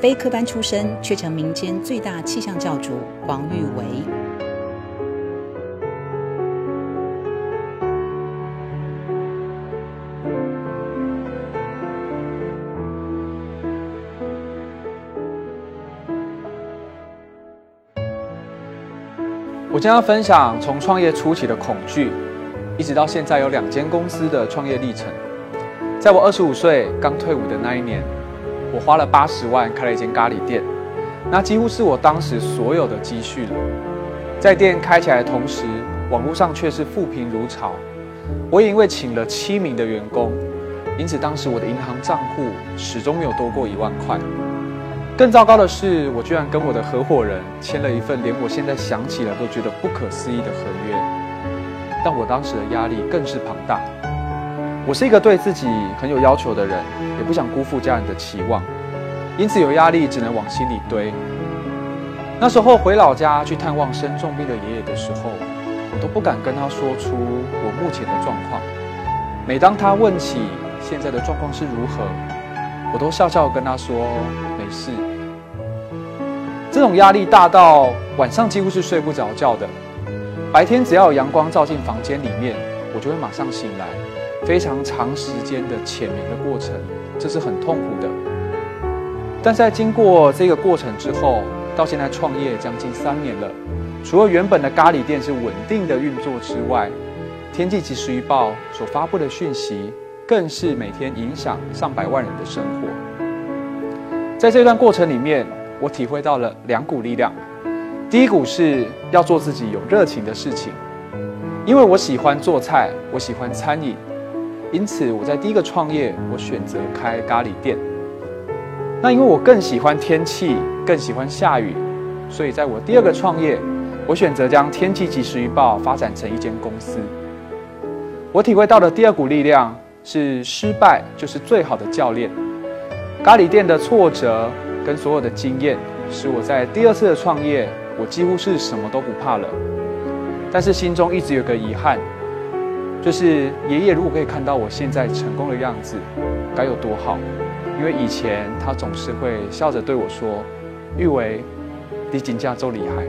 非科班出身却成民间最大气象教主王玉维。我将要分享从创业初期的恐惧，一直到现在有两间公司的创业历程。在我二十五岁刚退伍的那一年，我花了八十万开了一间咖喱店，那几乎是我当时所有的积蓄了。在店开起来的同时，网络上却是富贫如潮。我也因为请了七名的员工，因此当时我的银行账户始终没有多过一万块。更糟糕的是，我居然跟我的合伙人签了一份连我现在想起来都觉得不可思议的合约。但我当时的压力更是庞大。我是一个对自己很有要求的人，也不想辜负家人的期望，因此有压力只能往心里堆。那时候回老家去探望生重病的爷爷的时候，我都不敢跟他说出我目前的状况。每当他问起现在的状况是如何，我都笑笑跟他说没事。这种压力大到晚上几乎是睡不着觉的，白天只要有阳光照进房间里面，我就会马上醒来，非常长时间的浅眠的过程，这是很痛苦的。但在经过这个过程之后，到现在创业将近三年了，除了原本的咖喱店是稳定的运作之外，天气即时预报所发布的讯息，更是每天影响上百万人的生活。在这段过程里面，我体会到了两股力量。第一股是要做自己有热情的事情，因为我喜欢做菜，我喜欢餐饮，因此我在第一个创业，我选择开咖喱店。那因为我更喜欢天气，更喜欢下雨，所以在我第二个创业，我选择将天气即时预报发展成一间公司。我体会到的第二股力量是失败就是最好的教练。咖喱店的挫折跟所有的经验，使我在第二次的创业，我几乎是什么都不怕了。但是心中一直有个遗憾，就是爷爷如果可以看到我现在成功的样子，该有多好。因为以前他总是会笑着对我说：“玉伟，你真正做厉害。”